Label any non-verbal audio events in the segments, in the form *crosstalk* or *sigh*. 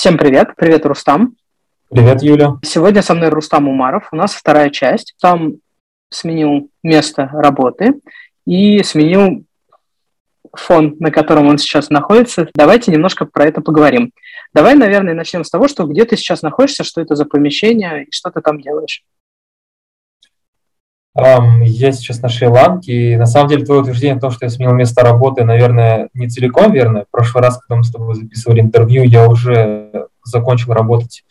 Всем привет. Привет, Рустам. Привет, Юля. Сегодня со мной Рустам Умаров. У нас вторая часть. Там сменил место работы и сменил фон, на котором он сейчас находится. Давайте немножко про это поговорим. Давай, наверное, начнем с того, что где ты сейчас находишься, что это за помещение и что ты там делаешь. Я сейчас на Шри-Ланке, и на самом деле твое утверждение о том, что я сменил место работы, наверное, не целиком верно. В прошлый раз, когда мы с тобой записывали интервью, я уже закончил работать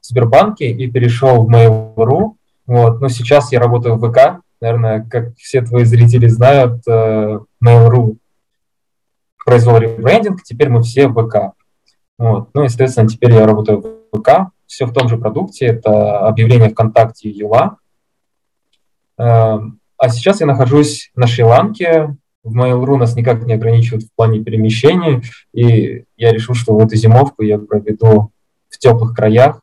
в Сбербанке и перешел в Mail.ru. Вот. Но сейчас я работаю в ВК. Наверное, как все твои зрители знают, э, Mail.ru произвел ребрендинг, теперь мы все в ВК. Вот. Ну, естественно, теперь я работаю в ВК, все в том же продукте, это объявление ВКонтакте и Юла. Эм, а сейчас я нахожусь на Шри-Ланке, в Mail.ru нас никак не ограничивают в плане перемещений, и я решил, что в эту зимовку я проведу в теплых краях.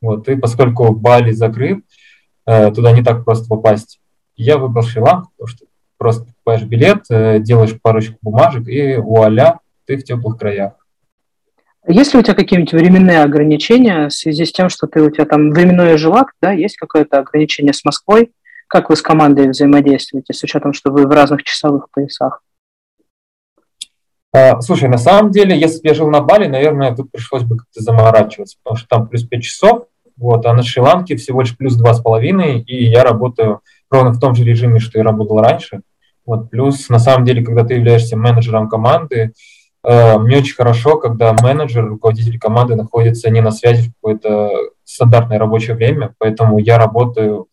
Вот, и поскольку Бали закрыт, э, туда не так просто попасть, я выбрал Шри-Ланку, потому что просто покупаешь билет, э, делаешь парочку бумажек, и вуаля, ты в теплых краях. Есть ли у тебя какие-нибудь временные ограничения в связи с тем, что ты у тебя там временное жилак, да, есть какое-то ограничение с Москвой? Как вы с командой взаимодействуете, с учетом, что вы в разных часовых поясах? А, слушай, на самом деле, если бы я жил на Бали, наверное, тут пришлось бы как-то заморачиваться, потому что там плюс 5 часов, вот, а на Шри-Ланке всего лишь плюс 2,5, и я работаю ровно в том же режиме, что и работал раньше. Вот, плюс, на самом деле, когда ты являешься менеджером команды, э, мне очень хорошо, когда менеджер, руководитель команды находится не на связи в какое-то стандартное рабочее время, поэтому я работаю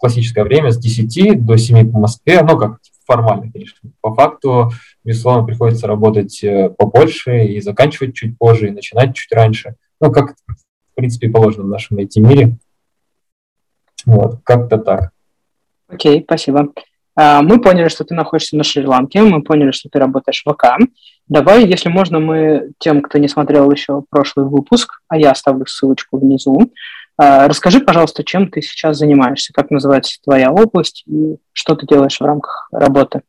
классическое время с 10 до 7 по Москве, ну, как формально, конечно. По факту, безусловно, приходится работать э, побольше и заканчивать чуть позже, и начинать чуть раньше. Ну, как, в принципе, положено в нашем IT-мире. Вот, как-то так. Окей, okay, спасибо. А, мы поняли, что ты находишься на Шри-Ланке, мы поняли, что ты работаешь в ВК. Давай, если можно, мы тем, кто не смотрел еще прошлый выпуск, а я оставлю ссылочку внизу, расскажи, пожалуйста, чем ты сейчас занимаешься, как называется твоя область и что ты делаешь в рамках работы.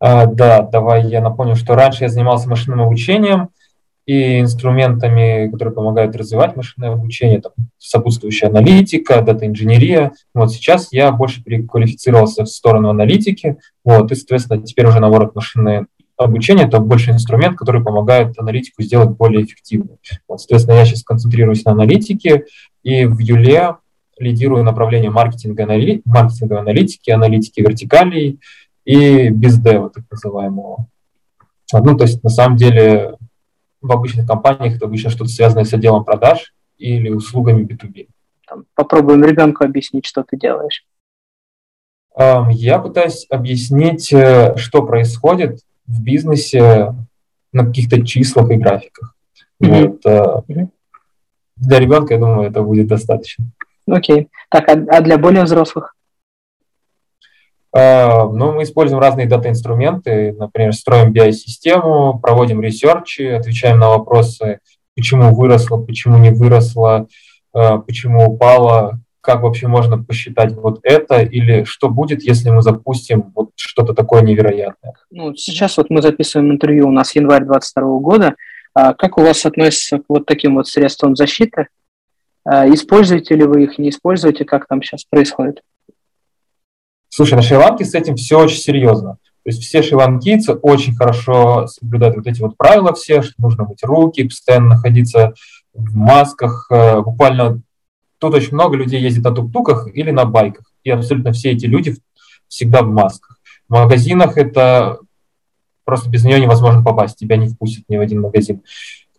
А, да, давай я напомню, что раньше я занимался машинным обучением, и инструментами, которые помогают развивать машинное обучение, там, сопутствующая аналитика, дата-инженерия. Вот сейчас я больше переквалифицировался в сторону аналитики, вот, и, соответственно, теперь уже наоборот машинное обучение – это больше инструмент, который помогает аналитику сделать более эффективной. Вот, соответственно, я сейчас концентрируюсь на аналитике, и в Юле лидирую направление маркетинга, анали... маркетинговой аналитики, аналитики вертикалей и бездева, так называемого. Ну, то есть, на самом деле, в обычных компаниях это обычно что-то связанное с отделом продаж или услугами B2B. Там, попробуем ребенку объяснить, что ты делаешь. Я пытаюсь объяснить, э, что происходит в бизнесе на каких-то числах и графиках. Mm-hmm. Вот, mm-hmm. Для ребенка, я думаю, это будет достаточно. Окей. Okay. Так, а, а для более взрослых? А, ну, мы используем разные дата-инструменты, например, строим BI-систему, проводим ресерчи, отвечаем на вопросы, почему выросло, почему не выросло, а, почему упало, как вообще можно посчитать вот это, или что будет, если мы запустим вот что-то такое невероятное. Ну, сейчас вот мы записываем интервью, у нас январь 22 года. А как у вас относится к вот таким вот средствам защиты? Используете ли вы их, не используете, как там сейчас происходит? Слушай, на Шри-Ланке с этим все очень серьезно. То есть все шри-ланкийцы очень хорошо соблюдают вот эти вот правила все, что нужно мыть руки, постоянно находиться в масках. Э, буквально тут очень много людей ездит на тук-туках или на байках. И абсолютно все эти люди всегда в масках. В магазинах это просто без нее невозможно попасть, тебя не впустят ни в один магазин.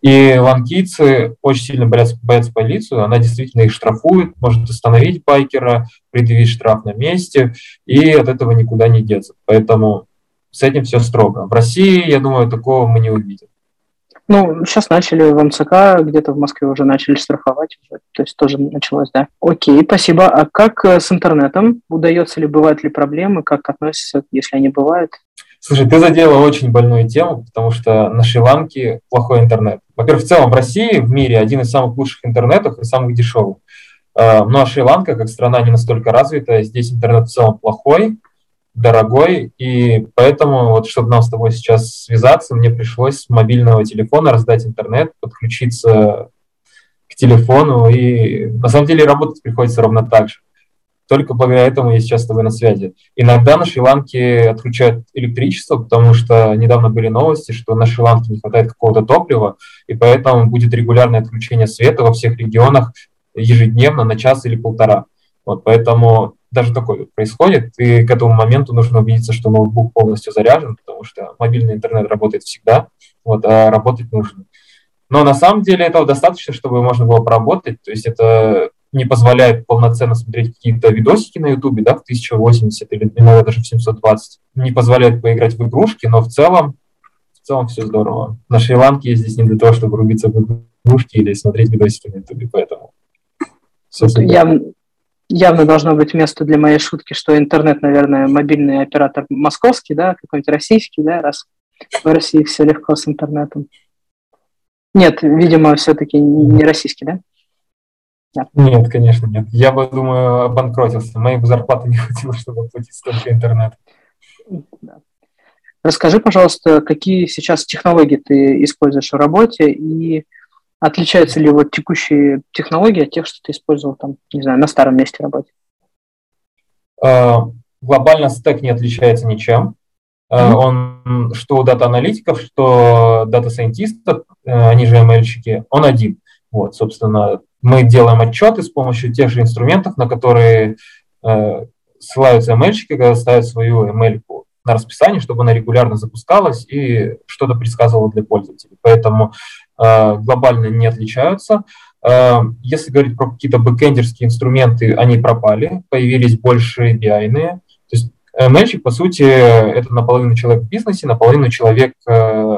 И ланкийцы очень сильно боятся, боятся полицию, она действительно их штрафует, может остановить байкера, предъявить штраф на месте, и от этого никуда не деться. Поэтому с этим все строго. В России, я думаю, такого мы не увидим. Ну, сейчас начали в МЦК, где-то в Москве уже начали штрафовать, уже, то есть тоже началось, да. Окей, спасибо. А как э, с интернетом? Удается ли, бывают ли проблемы? Как относятся, если они бывают? Слушай, ты задела очень больную тему, потому что на Шри-Ланке плохой интернет. Во-первых, в целом в России, в мире один из самых лучших интернетов и самых дешевых. Э, ну а Шри-Ланка, как страна не настолько развитая, здесь интернет в целом плохой. Дорогой, и поэтому, вот, чтобы нам с тобой сейчас связаться, мне пришлось с мобильного телефона раздать интернет, подключиться к телефону, и на самом деле работать приходится ровно так же. Только благодаря этому я сейчас с тобой на связи. Иногда на Шри-Ланке отключают электричество, потому что недавно были новости, что на Шри-Ланке не хватает какого-то топлива, и поэтому будет регулярное отключение света во всех регионах ежедневно на час или полтора. Вот, поэтому даже такое происходит, и к этому моменту нужно убедиться, что ноутбук полностью заряжен, потому что мобильный интернет работает всегда, вот, а работать нужно. Но на самом деле этого достаточно, чтобы можно было поработать, то есть это не позволяет полноценно смотреть какие-то видосики на Ютубе, да, в 1080 или иногда даже в 720. Не позволяет поиграть в игрушки, но в целом, в целом все здорово. На Шри-Ланке я здесь не для того, чтобы рубиться в игрушки или смотреть видосики на Ютубе, поэтому все явно, должно быть место для моей шутки, что интернет, наверное, мобильный оператор московский, да, какой-нибудь российский, да, раз в России все легко с интернетом. Нет, видимо, все-таки не российский, да? Нет. нет, конечно, нет. Я бы, думаю, обанкротился. Моей бы зарплаты не хватило, чтобы оплатить столько интернета. Да. Расскажи, пожалуйста, какие сейчас технологии ты используешь в работе и отличаются ли вот текущие технологии от тех, что ты использовал там, не знаю, на старом месте работы? А, глобально стек не отличается ничем. Mm-hmm. Он, что у дата-аналитиков, что дата-сайентистов, э, они же ML-щики, он один. Вот, собственно, мы делаем отчеты с помощью тех же инструментов, на которые э, ссылаются ML-щики, когда ставят свою ML на расписание, чтобы она регулярно запускалась и что-то предсказывала для пользователей. Поэтому глобально не отличаются. Э, если говорить про какие-то бэкэндерские инструменты, они пропали, появились больше BI. -ные. То есть ML, по сути, это наполовину человек в бизнесе, наполовину человек э,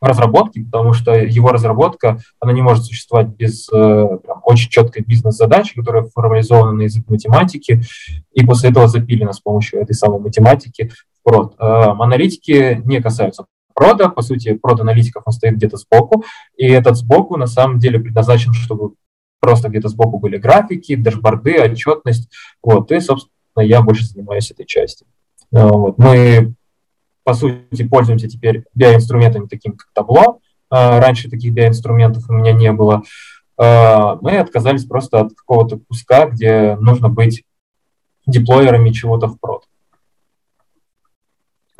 разработки, потому что его разработка, она не может существовать без э, прям, очень четкой бизнес-задачи, которая формализована на язык математики, и после этого запилена с помощью этой самой математики в. Э, аналитики не касаются прода, по сути, прод-аналитиков он стоит где-то сбоку, и этот сбоку на самом деле предназначен, чтобы просто где-то сбоку были графики, дашборды, отчетность, вот, и, собственно, я больше занимаюсь этой частью. Э, вот. Мы по сути, пользуемся теперь BI-инструментами, такими как табло. А, раньше таких BI-инструментов у меня не было. А, мы отказались просто от какого-то куска, где нужно быть деплойерами чего-то в прод.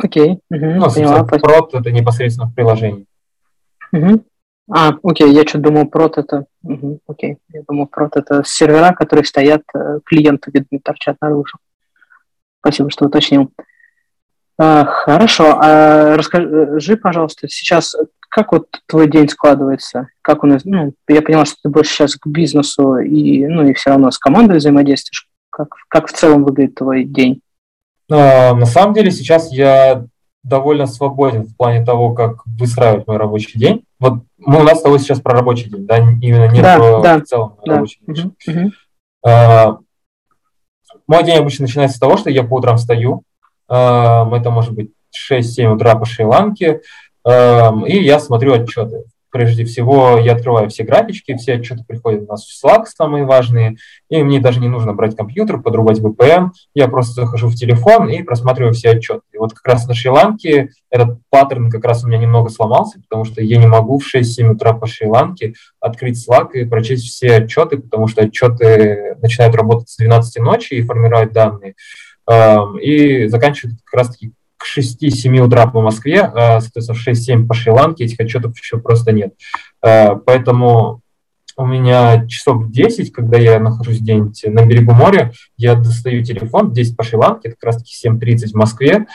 Окей. Угу, ну, прод это непосредственно в приложении. Угу. А, окей, я что думал, прод это... Угу, окей, я думал, прод это сервера, которые стоят, э, клиенты видно торчат наружу. Спасибо, что уточнил. А, хорошо. А расскажи, пожалуйста, сейчас как вот твой день складывается? Как он, ну, я поняла, что ты больше сейчас к бизнесу и, ну, и все равно с командой взаимодействуешь. Как, как в целом выглядит твой день? А, на самом деле сейчас я довольно свободен в плане того, как выстраивать мой рабочий день. Вот мы у нас с тобой сейчас про рабочий день, да, именно не да, про да, в целом да. рабочий день. Угу, угу. А, мой день обычно начинается с того, что я по утрам встаю, это может быть 6-7 утра по Шри-Ланке, и я смотрю отчеты. Прежде всего, я открываю все графички, все отчеты приходят у нас в Slack, самые важные, и мне даже не нужно брать компьютер, подрубать VPN, я просто захожу в телефон и просматриваю все отчеты. И вот как раз на Шри-Ланке этот паттерн как раз у меня немного сломался, потому что я не могу в 6-7 утра по Шри-Ланке открыть Slack и прочесть все отчеты, потому что отчеты начинают работать с 12 ночи и формировать данные и заканчивает как раз-таки к 6-7 утра по Москве, а, соответственно, в 6-7 по Шри-Ланке, этих отчетов еще просто нет. А, поэтому у меня часов 10, когда я нахожусь где-нибудь на берегу моря, я достаю телефон, 10 по Шри-Ланке, это как раз-таки 7.30 в Москве,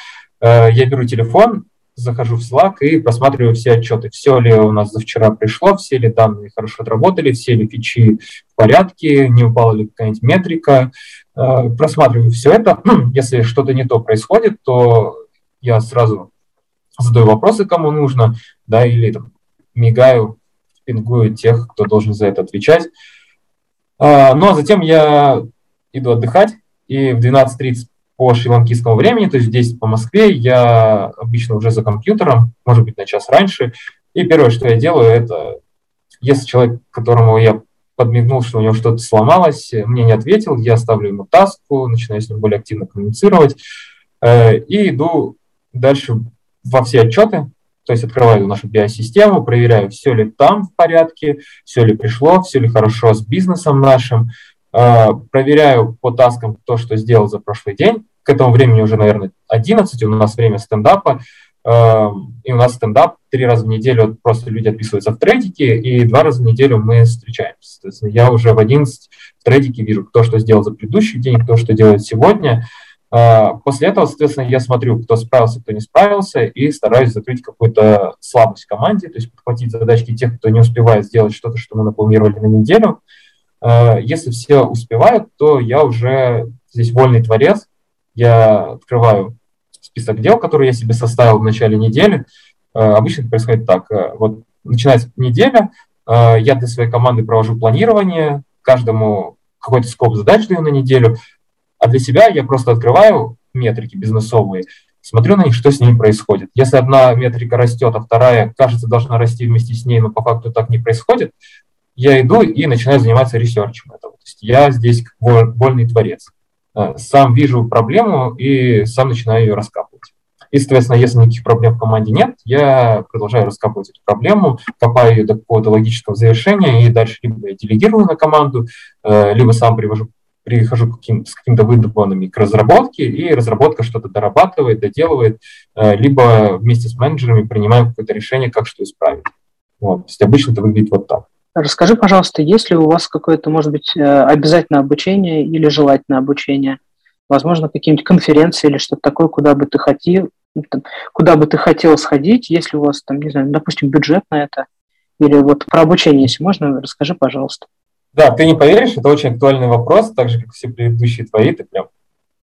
а, я беру телефон, захожу в Slack и просматриваю все отчеты. Все ли у нас за вчера пришло, все ли данные хорошо отработали, все ли фичи в порядке, не упала ли какая-нибудь метрика, просматриваю все это. *clears throat* Если что-то не то происходит, то я сразу задаю вопросы, кому нужно, да, или там, мигаю, пингую тех, кто должен за это отвечать. А, ну, а затем я иду отдыхать, и в 12.30 по шри-ланкийскому времени, то есть 10 по Москве, я обычно уже за компьютером, может быть, на час раньше, и первое, что я делаю, это если человек, которому я подмигнул, что у него что-то сломалось, мне не ответил, я ставлю ему таску, начинаю с ним более активно коммуницировать. и иду дальше во все отчеты, то есть открываю нашу биосистему, проверяю, все ли там в порядке, все ли пришло, все ли хорошо с бизнесом нашим, проверяю по таскам то, что сделал за прошлый день. К этому времени уже, наверное, 11, у нас время стендапа, и у нас стендап три раза в неделю, просто люди отписываются в трейдике, и два раза в неделю мы встречаемся. Соответственно, я уже в 11 в трейдике вижу, кто что сделал за предыдущий день, кто что делает сегодня. А, после этого, соответственно, я смотрю, кто справился, кто не справился, и стараюсь закрыть какую-то слабость в команде, то есть подхватить задачки тех, кто не успевает сделать что-то, что мы напланировали на неделю. А, если все успевают, то я уже здесь вольный творец, я открываю список дел, которые я себе составил в начале недели. Э, обычно это происходит так. Вот начинается неделя, я для своей команды провожу планирование, каждому какой-то скоп задач даю на неделю, а для себя я просто открываю метрики бизнесовые, смотрю на них, что с ними происходит. Если одна метрика растет, а вторая, кажется, должна расти вместе с ней, но по факту так не происходит, я иду и начинаю заниматься ресерчем этого. То есть я здесь как творец. Сам вижу проблему и сам начинаю ее раскапывать. И, соответственно, если никаких проблем в команде нет, я продолжаю раскапывать эту проблему, копаю ее до какого-то логического завершения, и дальше либо я делегирую на команду, э, либо сам привожу прихожу каким, с какими-то выдуманными к разработке, и разработка что-то дорабатывает, доделывает, э, либо вместе с менеджерами принимаем какое-то решение, как что исправить. Вот. То есть обычно это выглядит вот так. Расскажи, пожалуйста, есть ли у вас какое-то, может быть, э, обязательное обучение или желательное обучение? Возможно, какие-нибудь конференции или что-то такое, куда бы ты хотел, куда бы ты хотел сходить, если у вас там, не знаю, допустим, бюджет на это, или вот про обучение, если можно, расскажи, пожалуйста. Да, ты не поверишь, это очень актуальный вопрос, так же, как все предыдущие твои, ты прям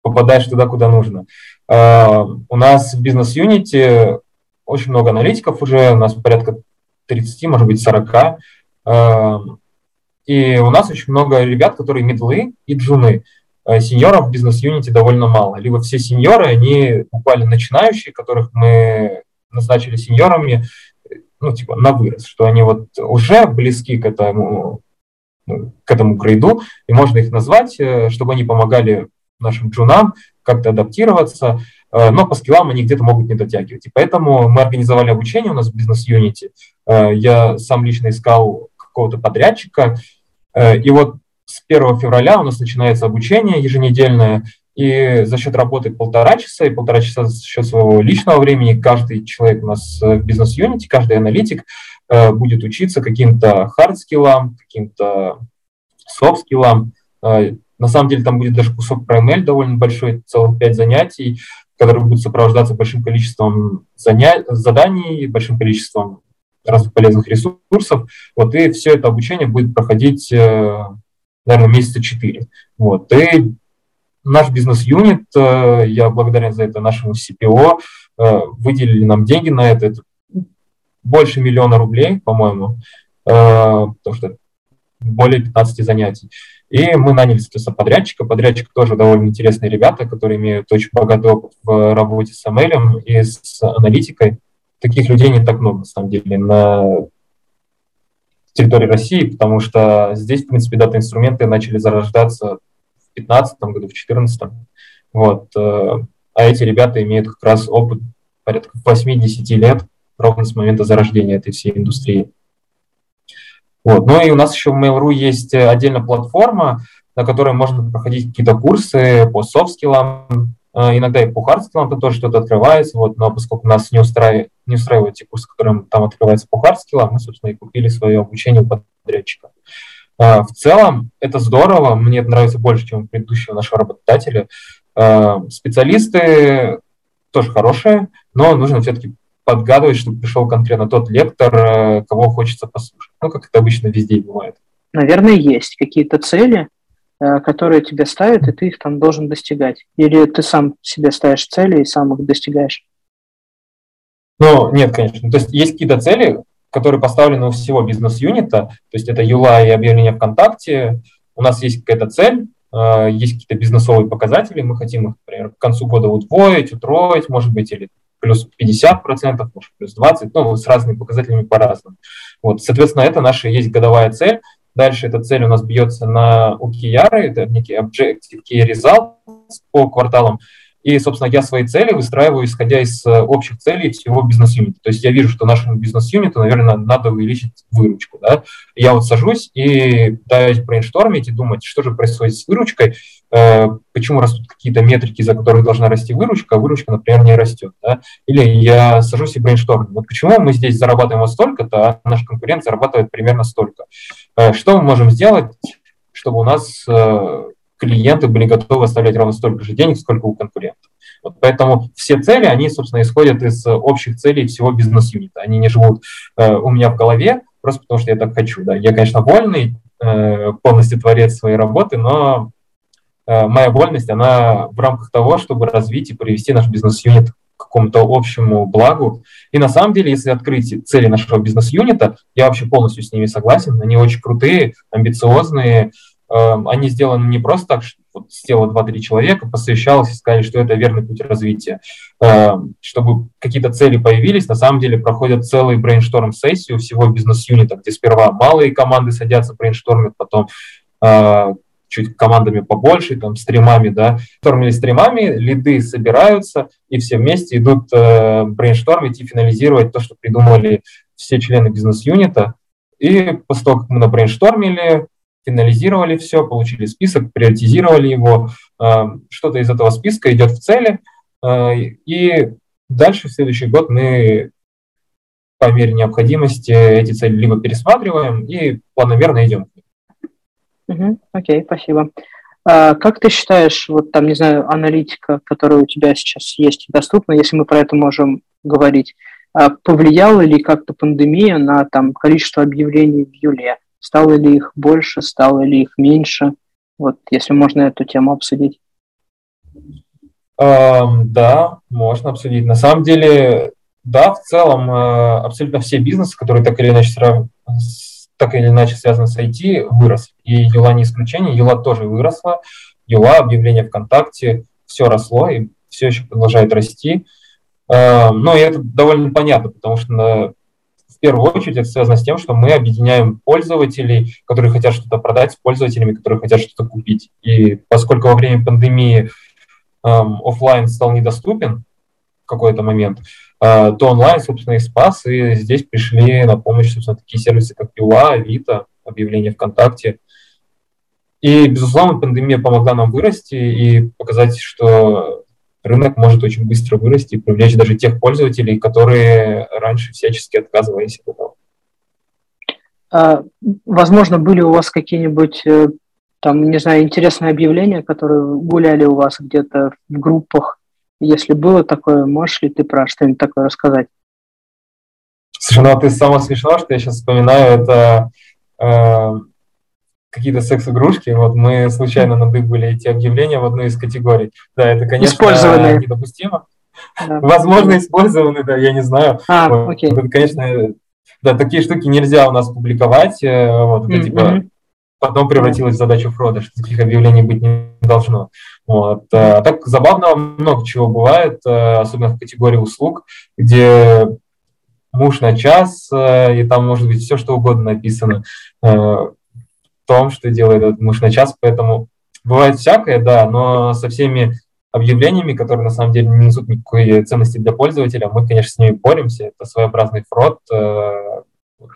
попадаешь туда, куда нужно. Uh, у нас в бизнес-юните очень много аналитиков уже, у нас порядка 30, может быть, 40. Uh, и у нас очень много ребят, которые медлы и джуны. Э, сеньоров в бизнес-юните довольно мало. Либо все сеньоры, они буквально начинающие, которых мы назначили сеньорами, ну, типа, на вырос, что они вот уже близки к этому, к этому грейду, и можно их назвать, э, чтобы они помогали нашим джунам как-то адаптироваться, э, но по скиллам они где-то могут не дотягивать. И поэтому мы организовали обучение у нас в бизнес-юните. Я сам лично искал какого-то подрядчика, и вот с 1 февраля у нас начинается обучение еженедельное, и за счет работы полтора часа и полтора часа за счет своего личного времени каждый человек у нас в бизнес-юните, каждый аналитик э, будет учиться каким-то хард-скиллам, каким-то софт-скиллам. Э, на самом деле там будет даже кусок про ML довольно большой, целых пять занятий, которые будут сопровождаться большим количеством заня... заданий, большим количеством разных полезных ресурсов. Вот, и все это обучение будет проходить э, наверное, месяца четыре. Вот. И наш бизнес-юнит, э, я благодарен за это нашему CPO, э, выделили нам деньги на это, это больше миллиона рублей, по-моему, э, потому что более 15 занятий. И мы наняли, соответственно, подрядчика. Подрядчик тоже довольно интересные ребята, которые имеют очень богатый опыт в работе с ML и с аналитикой. Таких людей не так много, на самом деле, на территории России, потому что здесь, в принципе, дата-инструменты начали зарождаться в 2015 году, в 2014. Вот. Э, а эти ребята имеют как раз опыт порядка 8-10 лет, ровно с момента зарождения этой всей индустрии. Вот. Ну и у нас еще в Mail.ru есть отдельная платформа, на которой можно проходить какие-то курсы по софт-скиллам, а, иногда и по хардскиллам там тоже что-то открывается, вот, но поскольку нас не, устраивает, не устраивают те курсы, которые там открываются по хардскиллам, мы, собственно, и купили свое обучение у подрядчика. А, в целом, это здорово, мне это нравится больше, чем у предыдущего нашего работодателя. Специалисты тоже хорошие, но нужно все-таки подгадывать, чтобы пришел конкретно тот лектор, кого хочется послушать. Ну, как это обычно везде бывает. Наверное, есть какие-то цели, Э, которые тебе ставят, и ты их там должен достигать? Или ты сам себе ставишь цели и сам их достигаешь? Ну, нет, конечно. То есть есть какие-то цели, которые поставлены у всего бизнес-юнита, то есть это юла и объявление ВКонтакте. У нас есть какая-то цель, э, есть какие-то бизнесовые показатели, мы хотим их, например, к концу года удвоить, утроить, может быть, или плюс 50%, может, плюс 20%, ну, с разными показателями по-разному. Вот, соответственно, это наша есть годовая цель, Дальше эта цель у нас бьется на OKR, это некий Objective Key Results по кварталам. И, собственно, я свои цели выстраиваю, исходя из э, общих целей всего бизнес-юнита. То есть я вижу, что нашему бизнес-юниту, наверное, надо увеличить выручку. Да? Я вот сажусь и пытаюсь брейнштормить и думать, что же происходит с выручкой, э, почему растут какие-то метрики, за которые должна расти выручка, а выручка, например, не растет. Да? Или я сажусь и брейнштормлю. Вот почему мы здесь зарабатываем вот столько-то, а наш конкурент зарабатывает примерно столько. Э, что мы можем сделать, чтобы у нас клиенты были готовы оставлять ровно столько же денег, сколько у конкурентов. Вот поэтому все цели, они, собственно, исходят из э, общих целей всего бизнес-юнита. Они не живут э, у меня в голове, просто потому что я так хочу. Да. Я, конечно, вольный, э, полностью творец своей работы, но э, моя вольность, она в рамках того, чтобы развить и привести наш бизнес-юнит к какому-то общему благу. И на самом деле, если открыть цели нашего бизнес-юнита, я вообще полностью с ними согласен. Они очень крутые, амбициозные, они сделаны не просто так, что вот сделало 2-3 человека, посовещалось и сказали, что это верный путь развития. Эм, чтобы какие-то цели появились, на самом деле проходят целый брейншторм-сессию всего бизнес-юнита, где сперва малые команды садятся, брейнштормят, потом э, чуть командами побольше, там, стримами, да, штормили стримами, лиды собираются, и все вместе идут э, брейнштормить и финализировать то, что придумали все члены бизнес-юнита. И после того, как мы набрейнштормили, финализировали все, получили список, приоритизировали его, э, что-то из этого списка идет в цели, э, и дальше в следующий год мы по мере необходимости эти цели либо пересматриваем и планомерно идем. Окей, спасибо. А как ты считаешь, вот там, не знаю, аналитика, которая у тебя сейчас есть доступна, если мы про это можем говорить, а повлияла ли как-то пандемия на там количество объявлений в Юле? Стало ли их больше, стало ли их меньше? Вот, если можно эту тему обсудить. Um, да, можно обсудить. На самом деле, да, в целом э, абсолютно все бизнесы, которые так или иначе так или иначе связаны с IT, выросли. И Юла не исключение, Юла тоже выросла. Юла, объявление ВКонтакте, все росло и все еще продолжает расти. Но и это довольно понятно, потому что в первую очередь это связано с тем, что мы объединяем пользователей, которые хотят что-то продать, с пользователями, которые хотят что-то купить. И поскольку во время пандемии эм, офлайн стал недоступен в какой-то момент, э, то онлайн, собственно, и спас, и здесь пришли на помощь, собственно, такие сервисы, как Юла, Авито, объявления ВКонтакте. И, безусловно, пандемия помогла нам вырасти и показать, что рынок может очень быстро вырасти и привлечь даже тех пользователей, которые раньше всячески отказывались от этого. А, возможно, были у вас какие-нибудь э, там, не знаю, интересные объявления, которые гуляли у вас где-то в группах? Если было такое, можешь ли ты про что-нибудь такое рассказать? Слушай, ну а ты самое смешное, что я сейчас вспоминаю, это э, какие-то секс-игрушки, вот мы случайно надыбали эти объявления в одну из категорий. Да, это, конечно, Использованные. недопустимо. Да. Возможно, использованные, да, я не знаю. А, вот. окей. Это, конечно, да, такие штуки нельзя у нас публиковать, э, вот, это, mm-hmm. типа, потом превратилось в задачу фрода, что таких объявлений быть не должно. Вот. А так забавно много чего бывает, э, особенно в категории услуг, где муж на час, и там может быть все, что угодно написано том, что делает этот на час, поэтому бывает всякое, да, но со всеми объявлениями, которые на самом деле не несут никакой ценности для пользователя, мы, конечно, с ними боремся, это своеобразный фрод, э,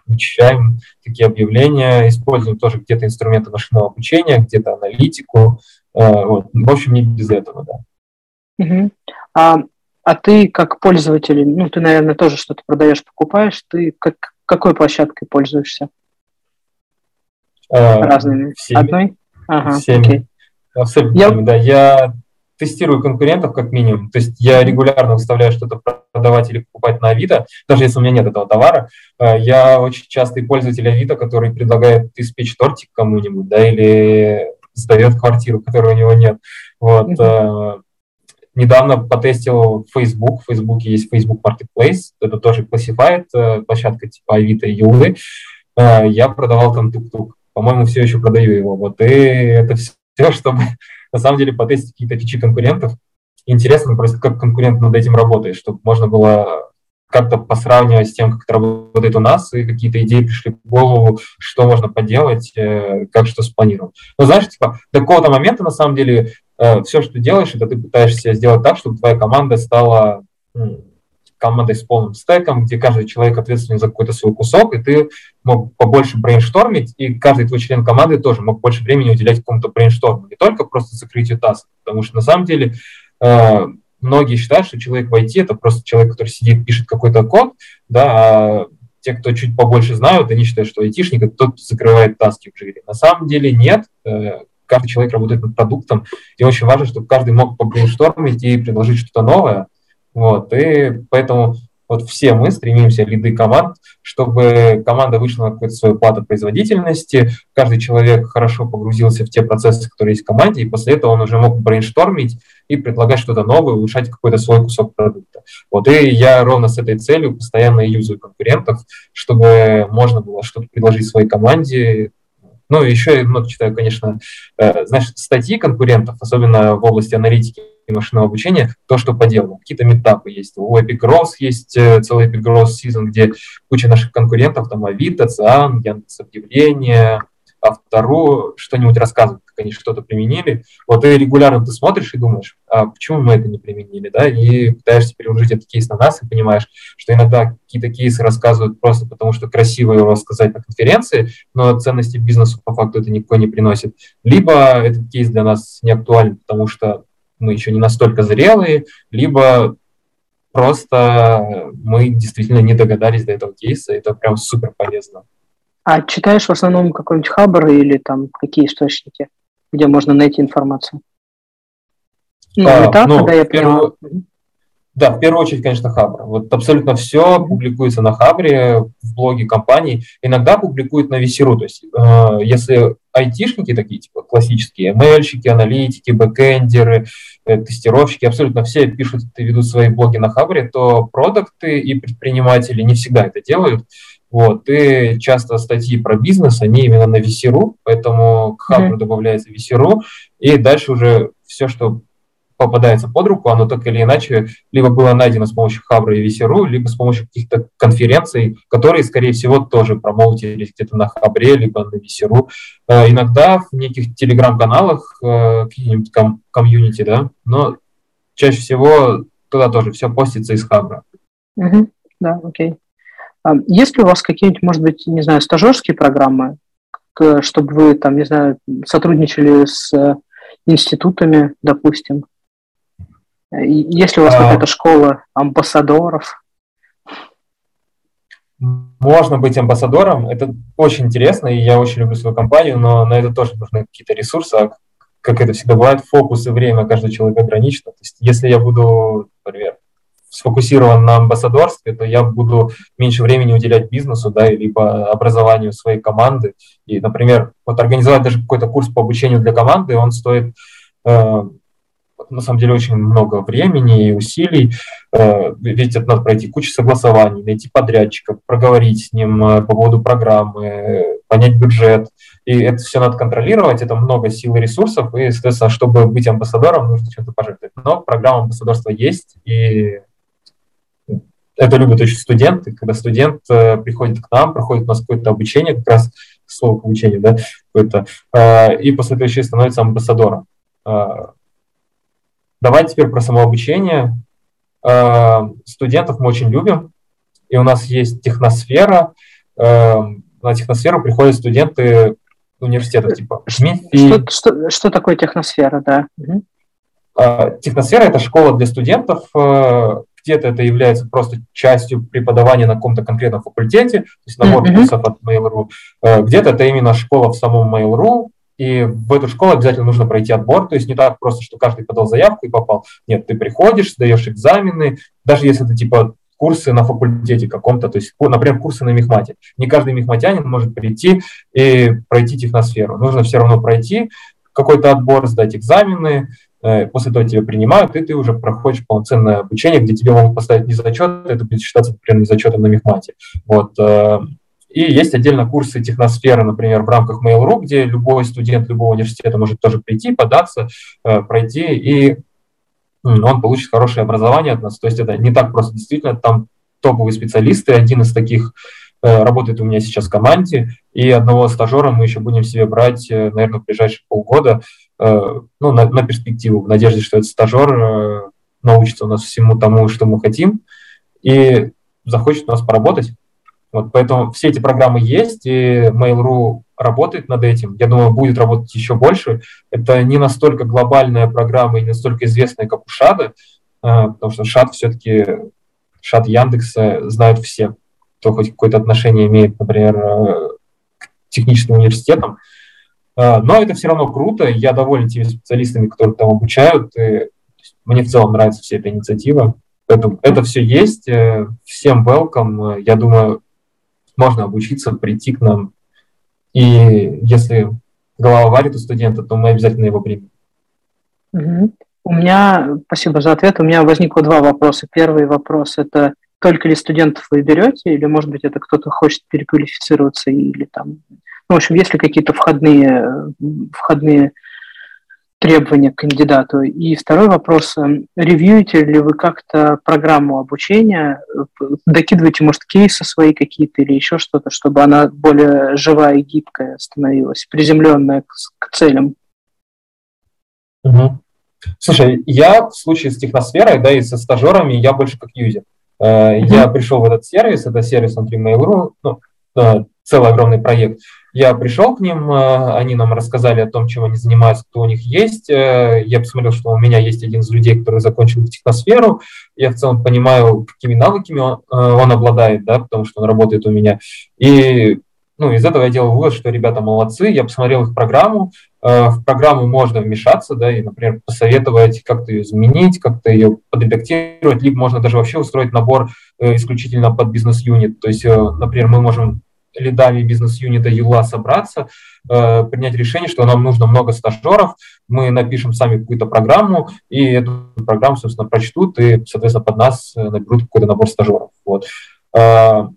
вычищаем такие объявления, используем тоже где-то инструменты машинного обучения, где-то аналитику, э, вот. в общем, не без этого, да. Угу. А, а ты как пользователь, ну, ты, наверное, тоже что-то продаешь, покупаешь, ты как, какой площадкой пользуешься? Э, Разными. Всеми. Одной? Ага, всеми. Окей. Абсолютно, я... да. Я тестирую конкурентов как минимум. То есть я регулярно выставляю что-то продавать или покупать на Авито, даже если у меня нет этого товара. Э, я очень частый пользователь Авито, который предлагает испечь тортик кому-нибудь, да, или сдает квартиру, которой у него нет. Вот. Mm-hmm. Недавно потестил Facebook. В Facebook есть Facebook Marketplace. Это тоже классифает площадка типа Авито и Юлы. Я продавал там тук-тук по-моему, все еще продаю его. Вот, и это все, *laughs* чтобы на самом деле потестить какие-то фичи конкурентов. Интересно просто, как конкурент над этим работает, чтобы можно было как-то посравнивать с тем, как это работает у нас, и какие-то идеи пришли в голову, что можно поделать, э, как что спланировать. Но знаешь, типа, до какого-то момента, на самом деле, э, все, что делаешь, это ты пытаешься сделать так, чтобы твоя команда стала командой с полным стеком, где каждый человек ответственен за какой-то свой кусок, и ты мог побольше брейнштормить, и каждый твой член команды тоже мог больше времени уделять какому-то брейншторму, не только просто закрытию таска, потому что на самом деле э, многие считают, что человек в IT – это просто человек, который сидит, пишет какой-то код, да, а те, кто чуть побольше знают, они считают, что айтишник – это тот, кто закрывает таски в джире. На самом деле нет, э, каждый человек работает над продуктом, и очень важно, чтобы каждый мог побрейнштормить и предложить что-то новое, вот, и поэтому вот все мы стремимся, лиды команд, чтобы команда вышла на какую-то свое плато производительности, каждый человек хорошо погрузился в те процессы, которые есть в команде, и после этого он уже мог брейнштормить и предлагать что-то новое, улучшать какой-то свой кусок продукта. Вот, и я ровно с этой целью постоянно юзаю конкурентов, чтобы можно было что-то предложить своей команде, ну, еще я много читаю, конечно, э, знаешь, статьи конкурентов, особенно в области аналитики и машинного обучения, то, что по делу. Какие-то метапы есть. У Epic Growth есть э, целый Epic Growth Season, где куча наших конкурентов, там Авито, ЦИАН, Яндекс Объявления, а вторую что-нибудь рассказывают, как они что-то применили. Вот и регулярно ты смотришь и думаешь, а почему мы это не применили, да, и пытаешься переложить этот кейс на нас и понимаешь, что иногда какие-то кейсы рассказывают просто потому, что красиво его рассказать на конференции, но ценности бизнесу по факту это никакой не приносит. Либо этот кейс для нас не актуален, потому что мы еще не настолько зрелые, либо просто мы действительно не догадались до этого кейса, это прям супер полезно. А читаешь в основном какой-нибудь хабр или там какие источники, где можно найти информацию? Ну, а, так, ну, когда я первую... Да, в первую очередь, конечно, Хабр. Вот абсолютно все публикуется на Хабре, в блоге компаний. Иногда публикуют на Весеру. То есть, э, если айтишники такие, типа классические, мейльщики, аналитики, бэкэндеры, э, тестировщики, абсолютно все пишут и ведут свои блоги на Хабре, то продукты и предприниматели не всегда это делают. Вот, и часто статьи про бизнес, они именно на Весеру, поэтому к Хабру mm-hmm. добавляется Весеру, и дальше уже все, что попадается под руку, оно так или иначе либо было найдено с помощью Хабра и Весеру, либо с помощью каких-то конференций, которые, скорее всего, тоже промоутились где-то на Хабре, либо на Весеру. Э, иногда в неких телеграм-каналах, э, каких-нибудь ком- комьюнити, да, но чаще всего туда тоже все постится из Хабра. Да, окей. А есть ли у вас какие-нибудь, может быть, не знаю, стажерские программы, чтобы вы, там, не знаю, сотрудничали с э, институтами, допустим? Есть ли у вас а... какая-то школа амбассадоров? Можно быть амбассадором, это очень интересно, и я очень люблю свою компанию, но на это тоже нужны какие-то ресурсы, а как это всегда бывает, фокус и время каждого человека ограничено. То есть если я буду, например, сфокусирован на амбассадорстве, то я буду меньше времени уделять бизнесу, да, либо образованию своей команды. И, например, вот организовать даже какой-то курс по обучению для команды, он стоит э, на самом деле очень много времени и усилий, э, ведь это надо пройти кучу согласований, найти подрядчика, проговорить с ним э, по поводу программы, понять бюджет, и это все надо контролировать, это много сил и ресурсов, и, соответственно, чтобы быть амбассадором, нужно чем-то пожертвовать. Но программа амбассадорства есть, и это любят очень студенты, когда студент э, приходит к нам, проходит у нас какое-то обучение, как раз слово к обучению, да, какое-то, э, и после этого еще становится амбассадором. Э, давайте теперь про самообучение. Э, студентов мы очень любим, и у нас есть техносфера. Э, на техносферу приходят студенты университетов, типа Что, что, что такое техносфера, да? Техносфера – это школа для студентов, э, где-то это является просто частью преподавания на каком-то конкретном факультете, то есть набор mm-hmm. курсов от Mail.ru, э, где-то это именно школа в самом Mail.ru, и в эту школу обязательно нужно пройти отбор, то есть не так просто, что каждый подал заявку и попал. Нет, ты приходишь, сдаешь экзамены, даже если это типа курсы на факультете каком-то, то есть, например, курсы на мехмате. Не каждый мехматянин может прийти и пройти техносферу. Нужно все равно пройти какой-то отбор, сдать экзамены, Э, после того тебя принимают, и ты уже проходишь полноценное обучение, где тебе могут поставить не зачет, это будет считаться, например, не зачетом на мехмате. Вот. Э, и есть отдельно курсы техносферы, например, в рамках Mail.ru, где любой студент любого университета может тоже прийти, податься, э, пройти, и он получит хорошее образование от нас. То есть это не так просто. Действительно, там топовые специалисты. Один из таких работает у меня сейчас в команде, и одного стажера мы еще будем себе брать, наверное, в ближайшие полгода, ну, на, на перспективу, в надежде, что этот стажер научится у нас всему тому, что мы хотим, и захочет у нас поработать. Вот, поэтому все эти программы есть, и Mail.ru работает над этим. Я думаю, будет работать еще больше. Это не настолько глобальная программа и не настолько известная, как у Шада, а, потому что Шад все-таки, Шад Яндекса знают все, кто хоть какое-то отношение имеет, например, э, к техническим университетам. А, но это все равно круто. Я доволен теми специалистами, которые там обучают. И мне в целом нравится вся эта инициатива. Поэтому это все есть. Э, всем welcome. Я думаю, можно обучиться, прийти к нам. И если голова варит у студента, то мы обязательно его примем. У меня, спасибо за ответ, у меня возникло два вопроса. Первый вопрос – это только ли студентов вы берете, или, может быть, это кто-то хочет переквалифицироваться, или там, ну, в общем, есть ли какие-то входные, входные требования к кандидату? И второй вопрос, эм, ревьюете ли вы как-то программу обучения, докидываете, может, кейсы свои какие-то или еще что-то, чтобы она более живая и гибкая становилась, приземленная к, к целям? Угу. Слушай, я в случае с техносферой, да, и со стажерами, я больше как юзер. Mm-hmm. Я пришел в этот сервис, это сервис внутри Mail.ru, ну, целый огромный проект. Я пришел к ним, э, они нам рассказали о том, чем они занимаются, кто у них есть. Э, я посмотрел, что у меня есть один из людей, который закончил техносферу. Я в целом понимаю, какими навыками он, э, он обладает, да, потому что он работает у меня. И ну, из этого я делал вывод, что ребята молодцы. Я посмотрел их программу. В программу можно вмешаться, да, и, например, посоветовать, как-то ее изменить, как-то ее подредактировать, либо можно даже вообще устроить набор исключительно под бизнес-юнит. То есть, например, мы можем лидами бизнес-юнита ЮЛА собраться, э, принять решение, что нам нужно много стажеров, мы напишем сами какую-то программу, и эту программу, собственно, прочтут, и, соответственно, под нас э, наберут какой-то набор стажеров. Вот. Э,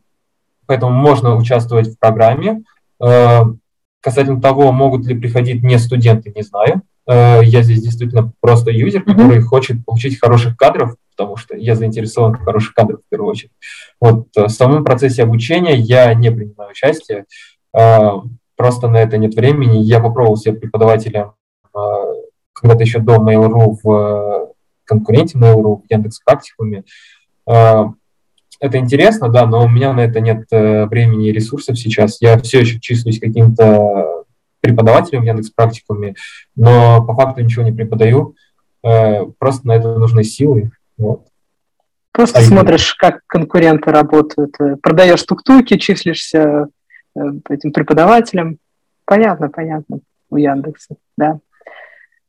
поэтому можно участвовать в программе. Э, касательно того, могут ли приходить не студенты, не знаю. Э, я здесь действительно просто юзер, который mm-hmm. хочет получить хороших кадров, потому что я заинтересован в хороших кадрах в первую очередь. Вот э, в самом процессе обучения я не принимаю участие, э, просто на это нет времени. Я попробовал себя преподавателем э, когда-то еще до Mail.ru в конкуренте Mail.ru в Яндекс Практикуме. Это интересно, да, но у меня на это нет времени и ресурсов сейчас. Я все еще числюсь каким-то преподавателем в Яндекс Практикуме, но по факту ничего не преподаю. Просто на это нужны силы, вот. Просто а смотришь, как конкуренты работают, э, продаешь тук-туки, числишься э, этим преподавателем. Понятно, понятно, у Яндекса, да.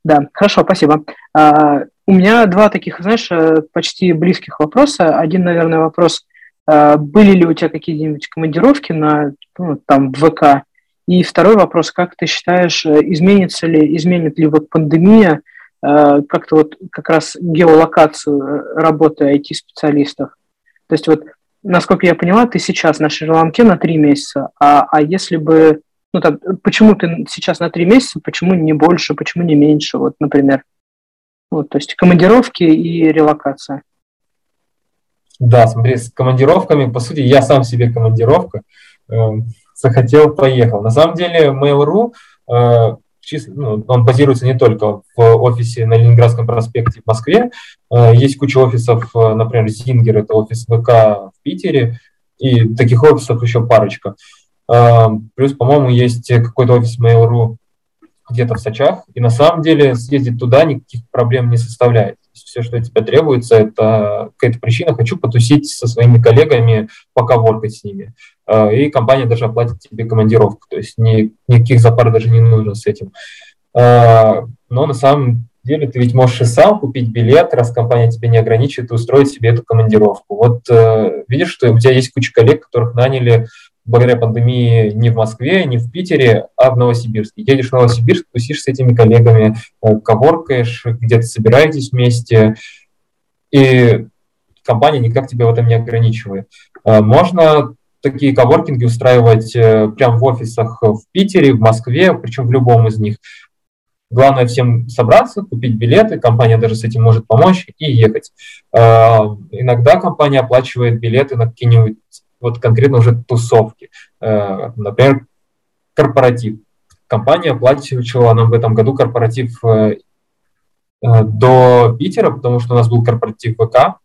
Да, хорошо, спасибо. А, у меня два таких, знаешь, э, почти близких вопроса. Один, наверное, вопрос, а, были ли у тебя какие-нибудь командировки на, ну, там, ВК? И второй вопрос, как ты считаешь, изменится ли, изменит ли вот пандемия как-то вот как раз геолокацию э, работы IT-специалистов. То есть вот, насколько я поняла, ты сейчас на Шри-Ланке на три месяца, а, а если бы, ну там, почему ты сейчас на три месяца, почему не больше, почему не меньше, вот, например. Вот, то есть командировки и релокация. Да, смотри, с командировками, по сути, я сам себе командировка, э, захотел, поехал. На самом деле, Mail.ru э, ну, он базируется не только в офисе на Ленинградском проспекте в Москве, э, есть куча офисов, э, например, Зингер, это офис ВК в Питере, и таких офисов еще парочка. Э, плюс, по-моему, есть какой-то офис Mail.ru где-то в Сочах, и на самом деле съездить туда никаких проблем не составляет. Все, что от тебя требуется, это какая-то причина, хочу потусить со своими коллегами, пока воркать с ними. А, и компания даже оплатит тебе командировку, то есть ни, никаких запар даже не нужно с этим. А, но на самом деле ты ведь можешь и сам купить билет, раз компания тебя не ограничивает, и устроить себе эту командировку. Вот э, видишь, что у тебя есть куча коллег, которых наняли благодаря пандемии не в Москве, не в Питере, а в Новосибирске. Едешь в Новосибирск, тусишь с этими коллегами, э, коворкаешь, где-то собираетесь вместе, и компания никак тебя в этом не ограничивает. Э, можно такие коворкинги устраивать э, прямо в офисах в Питере, в Москве, причем в любом из них. Главное всем собраться, купить билеты, компания даже с этим может помочь и ехать. Иногда компания оплачивает билеты на какие-нибудь вот конкретно уже тусовки. Э, например, корпоратив. Компания оплачивала нам в этом году корпоратив э, до Питера, потому что у нас был корпоратив ВК,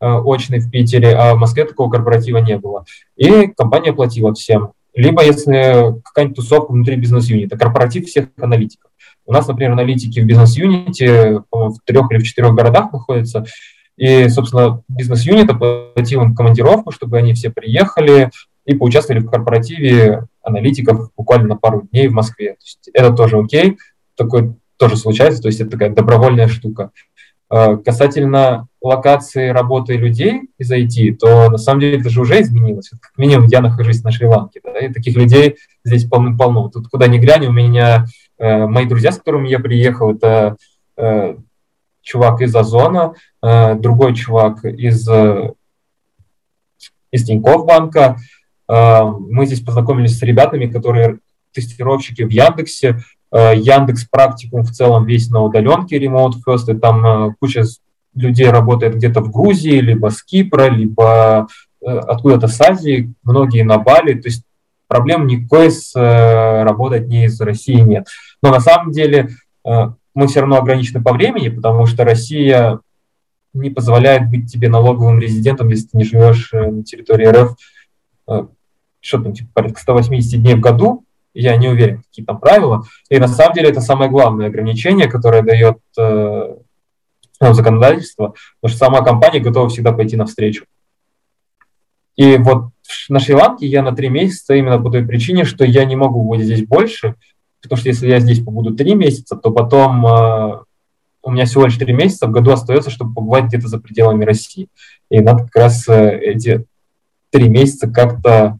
очный в Питере, а в Москве такого корпоратива не было. И компания платила всем. Либо если какая-нибудь тусовка внутри бизнес-юнита, корпоратив всех аналитиков. У нас, например, аналитики в бизнес-юните в трех или в четырех городах находятся, и, собственно, бизнес-юнит оплатил им командировку, чтобы они все приехали и поучаствовали в корпоративе аналитиков буквально на пару дней в Москве. То есть это тоже окей, такое тоже случается, то есть это такая добровольная штука. А, касательно локации работы людей из IT, то на самом деле это же уже изменилось. Как минимум я нахожусь на Шри-Ланке, да, и таких людей здесь полно-полно. Тут куда ни глянь, у меня э, мои друзья, с которыми я приехал, это э, чувак из Озона, э, другой чувак из, э, из Тинькофф банка. Э, мы здесь познакомились с ребятами, которые тестировщики в Яндексе, Яндекс практикум в целом весь на удаленке Remote и там куча людей работает где-то в Грузии, либо с Кипра, либо откуда-то с Азии, многие на Бали, то есть проблем никакой с работать не из России нет. Но на самом деле мы все равно ограничены по времени, потому что Россия не позволяет быть тебе налоговым резидентом, если ты не живешь э, на территории РФ, э, что там, типа, порядка 180 дней в году, я не уверен, какие там правила. И на самом деле это самое главное ограничение, которое дает э, законодательство, потому что сама компания готова всегда пойти навстречу. И вот на Шри-Ланке я на три месяца именно по той причине, что я не могу быть здесь больше, потому что если я здесь побуду три месяца, то потом э, у меня всего лишь три месяца в году остается, чтобы побывать где-то за пределами России. И надо как раз э, эти три месяца как-то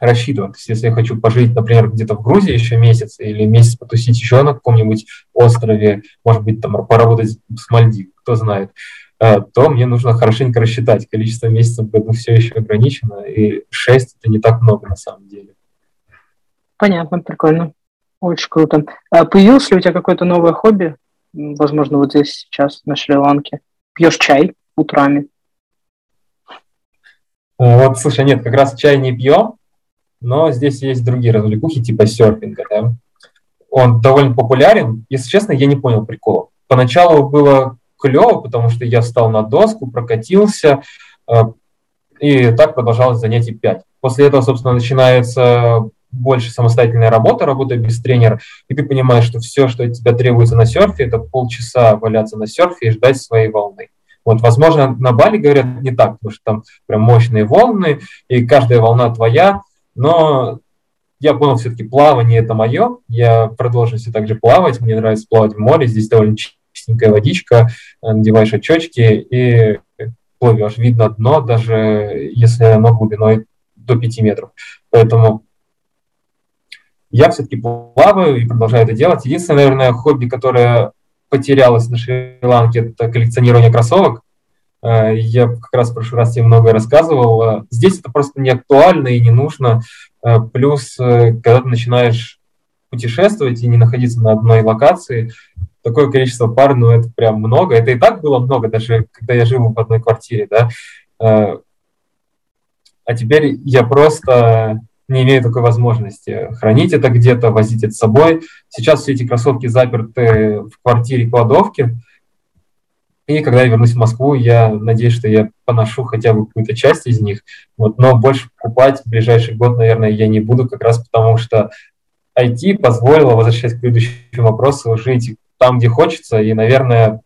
рассчитывать. То есть, если я хочу пожить, например, где-то в Грузии еще месяц или месяц потусить еще на каком-нибудь острове, может быть, там поработать с Мальдив, кто знает, э, то мне нужно хорошенько рассчитать. Количество месяцев в году все еще ограничено, и шесть это не так много на самом деле. Понятно, прикольно. Очень круто. А появилось ли у тебя какое-то новое хобби? Возможно, вот здесь сейчас, на Шри-Ланке. Пьешь чай утрами? Э, вот, слушай, нет, как раз чай не пьем, но здесь есть другие развлекухи, типа серфинга, да. Он довольно популярен. Если честно, я не понял прикола. Поначалу было клево, потому что я встал на доску, прокатился, э, и так продолжалось занятий 5. После этого, собственно, начинается больше самостоятельная работа, работа без тренера, и ты понимаешь, что все, что от тебя требуется на серфе, это полчаса валяться на серфе и ждать своей волны. Вот, возможно, на Бали говорят не так, потому что там прям мощные волны, и каждая волна твоя, но я понял, все-таки плавание это мое, я продолжу все так же плавать, мне нравится плавать в море, здесь довольно чистенькая водичка, надеваешь очечки и плывешь, видно дно, даже если оно глубиной до 5 метров. Поэтому я все-таки плаваю и продолжаю это делать. Единственное, наверное, хобби, которое потерялось на Шри-Ланке, это коллекционирование кроссовок. Э, я как раз в прошлый раз тебе многое рассказывал. Здесь это просто не актуально и не нужно. Э, плюс, э, когда ты начинаешь путешествовать и не находиться на одной локации, такое количество пар, ну, это прям много. Это и так было много, даже когда я жил в одной квартире, да. А теперь я просто не имею такой возможности хранить это где-то, возить это с собой. Сейчас все эти кроссовки заперты в квартире кладовки. И когда я вернусь в Москву, я надеюсь, что я поношу хотя бы какую-то часть из них. Вот, но больше покупать в ближайший год, наверное, я не буду, как раз потому что IT позволило, возвращаясь к предыдущему вопросу, жить там, где хочется. И, наверное,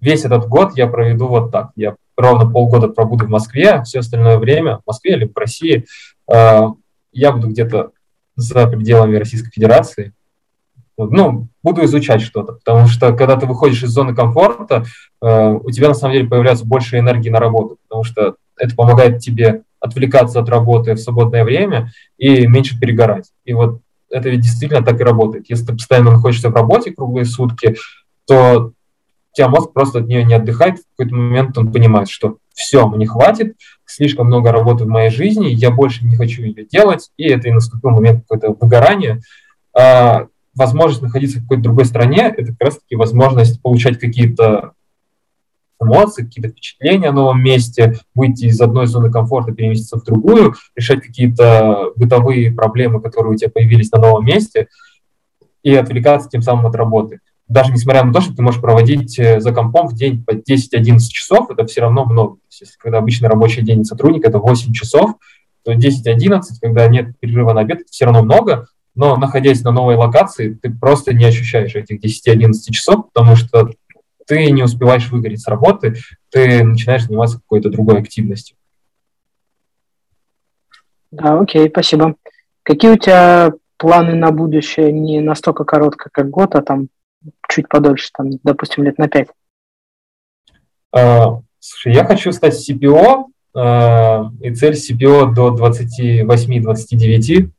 весь этот год я проведу вот так. Я ровно полгода пробуду в Москве, все остальное время в Москве или в России э, я буду где-то за пределами Российской Федерации. Ну, буду изучать что-то, потому что когда ты выходишь из зоны комфорта, э, у тебя на самом деле появляется больше энергии на работу, потому что это помогает тебе отвлекаться от работы в свободное время и меньше перегорать. И вот это ведь действительно так и работает. Если ты постоянно находишься в работе круглые сутки, то у тебя мозг просто от нее не отдыхает, в какой-то момент он понимает, что все, мне хватит, слишком много работы в моей жизни, я больше не хочу ее делать, и это и наступил момент какое-то выгорания. А, возможность находиться в какой-то другой стране – это как раз-таки возможность получать какие-то эмоции, какие-то впечатления о новом месте, выйти из одной зоны комфорта, переместиться в другую, решать какие-то бытовые проблемы, которые у тебя появились на новом месте, и отвлекаться тем самым от работы. Даже несмотря на то, что ты можешь проводить э, за компом в день по 10-11 часов, это все равно много. То есть, когда обычный рабочий день сотрудника это 8 часов, то 10-11, когда нет перерыва на обед, это все равно много, но находясь на новой локации, ты просто не ощущаешь этих 10-11 часов, потому что ты не успеваешь выгореть с работы, ты начинаешь заниматься какой-то другой активностью. Да, окей, спасибо. Какие у тебя планы на будущее не настолько коротко, как год, а там чуть подольше, там, допустим, лет на пять? Uh, слушай, я хочу стать CPO, а, и цель CPO до 28-29.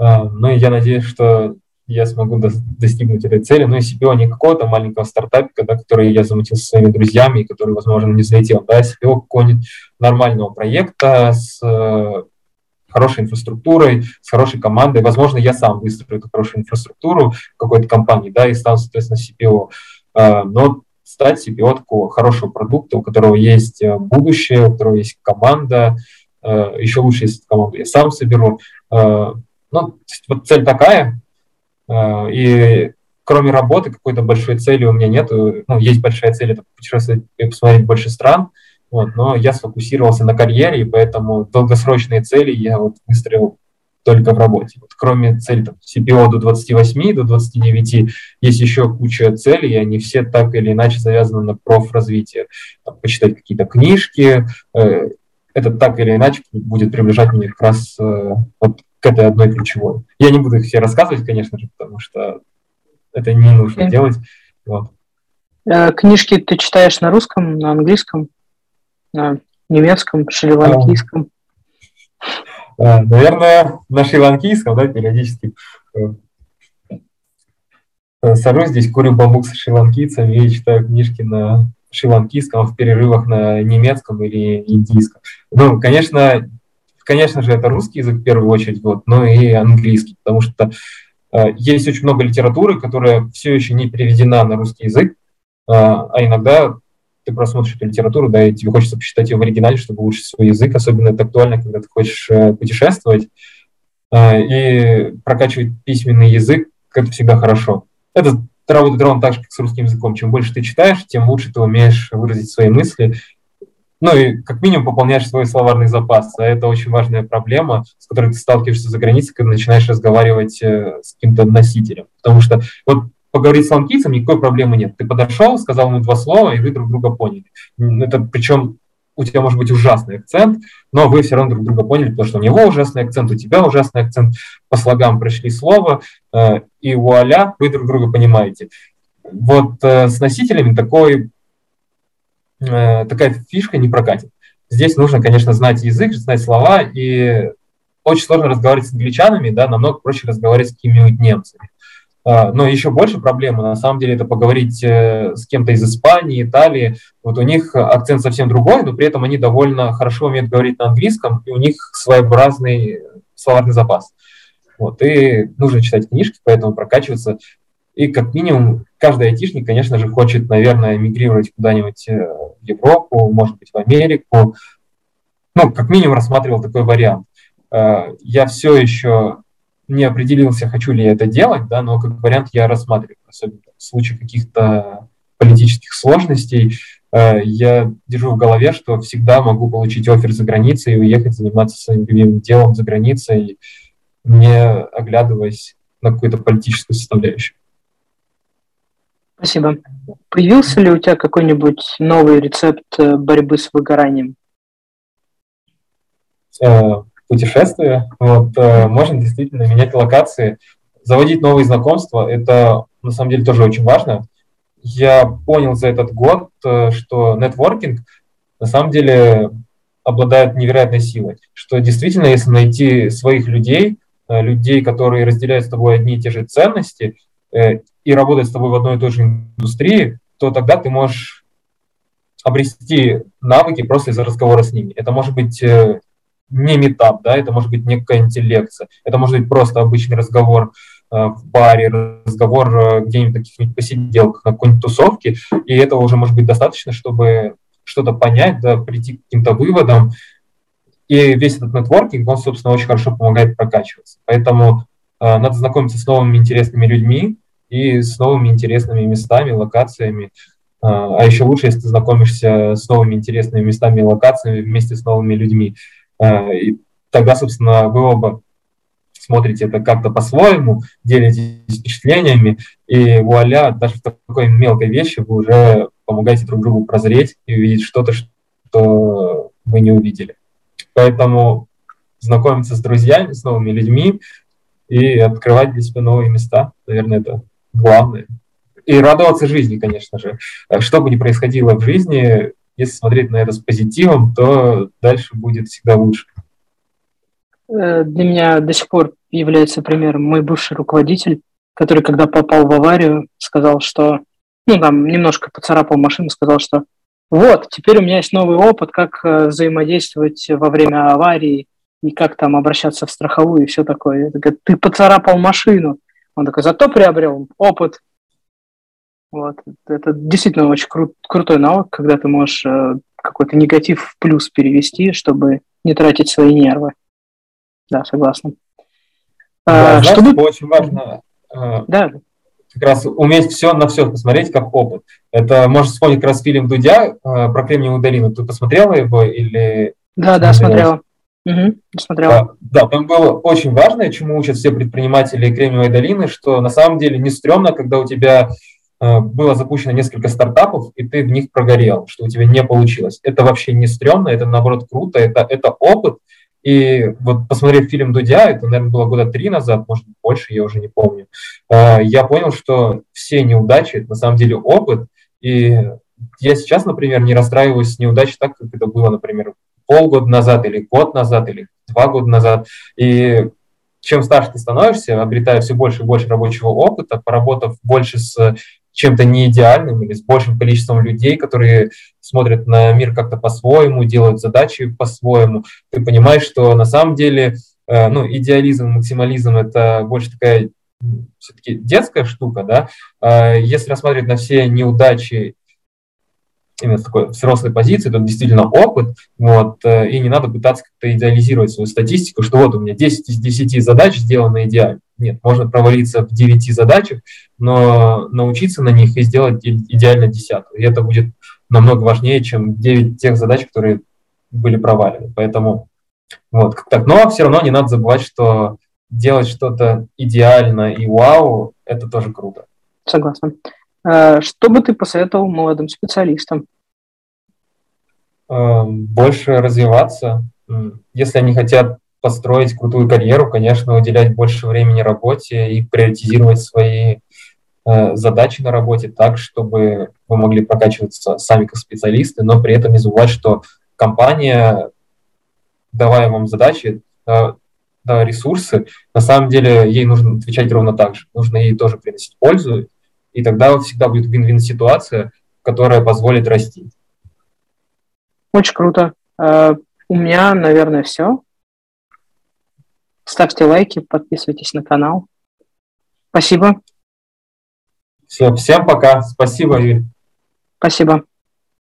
Uh, ну и я надеюсь, что я смогу до, достигнуть этой цели. Ну и CPO не какого-то маленького стартапика, да, который я замутил со своими друзьями, и который, возможно, не залетел. Да, CPO какого-нибудь нормального проекта с э, хорошей инфраструктурой, с хорошей командой. Возможно, я сам выстрою эту хорошую инфраструктуру какой-то компании, да, и стану, соответственно, CPO. Э, но стать CPO такого хорошего продукта, у которого есть э, будущее, у которого есть команда, еще лучше, если команду я сам соберу. Э, ну, вот цель такая, а, и кроме работы какой-то большой цели у меня нет. Ну, есть большая цель, это путешествовать и посмотреть больше стран, вот, но я сфокусировался на карьере, и поэтому долгосрочные цели я вот выстроил только в работе. Вот, кроме цели там, CPO до 28, до 29, есть еще куча целей, и они все так или иначе завязаны на профразвитие. Там, почитать какие-то книжки, э, это так или иначе будет приближать меня как раз э, вот к этой одной ключевой. Я не буду их все рассказывать, конечно же, потому что это не нужно okay. делать. Вот. Э, книжки ты читаешь на русском, на английском, на немецком, шри-ланкийском? А, наверное, на шри-ланкийском, да, периодически. Э, сажусь здесь, курю бамбук с шри-ланкийцами и читаю книжки на шри-ланкийском, в перерывах на немецком или индийском. Ну, конечно, конечно же, это русский язык в первую очередь, вот, но и английский, потому что э, есть очень много литературы, которая все еще не переведена на русский язык, э, а иногда ты просмотришь эту литературу, да, и тебе хочется почитать ее в оригинале, чтобы улучшить свой язык, особенно это актуально, когда ты хочешь э, путешествовать, и прокачивать письменный язык, это всегда хорошо. Это работает ровно так же, как с русским языком. Чем больше ты читаешь, тем лучше ты умеешь выразить свои мысли, ну и как минимум пополняешь свой словарный запас. А это очень важная проблема, с которой ты сталкиваешься за границей, когда начинаешь разговаривать э, с каким-то носителем. Потому что вот поговорить с ланкийцем никакой проблемы нет. Ты подошел, сказал ему два слова, и вы друг друга поняли. Это причем у тебя может быть ужасный акцент, но вы все равно друг друга поняли, потому что у него ужасный акцент, у тебя ужасный акцент, по слогам пришли слово, э, и вуаля, вы друг друга понимаете. Вот э, с носителями такой Э, такая фишка не прокатит. Здесь нужно, конечно, знать язык, знать слова, и очень сложно разговаривать с англичанами, да, намного проще разговаривать с какими-нибудь немцами. А, но еще больше проблема, на самом деле, это поговорить э, с кем-то из Испании, Италии. Вот у них акцент совсем другой, но при этом они довольно хорошо умеют говорить на английском, и у них своеобразный словарный запас. Вот, и нужно читать книжки, поэтому прокачиваться. И как минимум каждый айтишник, конечно же, хочет, наверное, мигрировать куда-нибудь э, в Европу, может быть, в Америку. Ну, как минимум рассматривал такой вариант. Э, я все еще не определился, хочу ли я это делать, да, но как вариант я рассматриваю, особенно в случае каких-то политических сложностей. Э, я держу в голове, что всегда могу получить офер за границей и уехать заниматься своим любимым делом за границей, не оглядываясь на какую-то политическую составляющую. Спасибо. Появился ли у тебя какой-нибудь новый рецепт э, борьбы с выгоранием? Э, путешествия. Вот, э, можно действительно менять локации, заводить новые знакомства. Это на самом деле тоже очень важно. Я понял за этот год, что нетворкинг на самом деле обладает невероятной силой. Что действительно, если найти своих людей, людей, которые разделяют с тобой одни и те же ценности, и работать с тобой в одной и той же индустрии, то тогда ты можешь обрести навыки просто из-за разговора с ними. Это может быть э, не метап, да, это может быть некая интеллекция, это может быть просто обычный разговор в баре, разговор где-нибудь на каких-нибудь посиделках, на какой-нибудь тусовке, и этого уже может быть достаточно, чтобы что-то понять, да, прийти к каким-то выводам. И весь этот нетворкинг, он, собственно, очень хорошо помогает прокачиваться. Поэтому э, надо знакомиться с новыми интересными людьми и с новыми интересными местами, локациями. Э, а еще лучше, если ты знакомишься с новыми интересными местами и локациями вместе с новыми людьми. Э, и тогда, собственно, вы оба смотрите это как-то по-своему, делитесь впечатлениями, и вуаля, даже в такой мелкой вещи вы уже помогаете друг другу прозреть и увидеть что-то, что вы не увидели. Поэтому знакомиться с друзьями, с новыми людьми и открывать для себя новые места, наверное, это главное. И радоваться жизни, конечно же. Что бы ни происходило в жизни, если смотреть на это с позитивом, то дальше будет всегда лучше. Э, для меня до сих пор является примером мой бывший руководитель, который, когда попал в аварию, сказал, что, ну, там, немножко поцарапал машину, сказал, что вот, теперь у меня есть новый опыт, как э, взаимодействовать во время аварии и как там обращаться в страховую и все такое. Я ты поцарапал машину. Он такой, зато приобрел опыт. Вот. Это действительно очень кру- крутой навык, когда ты можешь э, какой-то негатив в плюс перевести, чтобы не тратить свои нервы. Да, согласна. Да, а, знаешь, чтобы... очень важно э, да. как раз уметь все на все посмотреть как опыт. Это можешь вспомнить как раз фильм Дудя э, про Кремниевую долину. Ты посмотрела его или... Да, да, смотрела. Угу. Да, да, там было очень важно, чему учат все предприниматели Кремниевой долины, что на самом деле не стрёмно, когда у тебя э, было запущено несколько стартапов, и ты в них прогорел, что у тебя не получилось. Это вообще не стрёмно, это наоборот круто, это, это опыт, и вот посмотрев фильм Дудя, это, наверное, было года три назад, может больше, я уже не помню, э, я понял, что все неудачи – это на самом деле опыт. И я сейчас, например, не расстраиваюсь с неудачей так, как это было, например, полгода назад или год назад или два года назад. И чем старше ты становишься, обретая все больше и больше рабочего опыта, поработав больше с чем-то не идеальным или с большим количеством людей, которые смотрят на мир как-то по-своему, делают задачи по-своему, ты понимаешь, что на самом деле э, ну, идеализм, максимализм – это больше такая все-таки детская штука, да, а если рассматривать на все неудачи именно с такой взрослой позиции, то действительно опыт, вот, э, и не надо пытаться как-то идеализировать свою статистику, что вот у меня 10 из 10 задач сделаны идеально. Нет, можно провалиться в 9 задачах, но научиться на них и сделать идеально десятую. И это будет намного важнее, чем 9 тех задач, которые были провалены. Поэтому вот как так. Но все равно не надо забывать, что делать что-то идеально и вау, это тоже круто. Согласен. Э, что бы ты посоветовал молодым специалистам? Эм, больше развиваться. Если они хотят построить крутую карьеру, конечно, уделять больше времени работе и приоритизировать свои э, задачи на работе так, чтобы вы могли прокачиваться сами как специалисты, но при этом не забывать, что компания, давая вам задачи, э, да, ресурсы, на самом деле ей нужно отвечать ровно так же. Нужно ей тоже приносить пользу, и тогда всегда будет вин-вин ситуация, которая позволит расти. Очень круто. Uh, у меня, наверное, все. Ставьте лайки, подписывайтесь на канал. Спасибо. Все, всем пока. Спасибо, Юрий. Спасибо.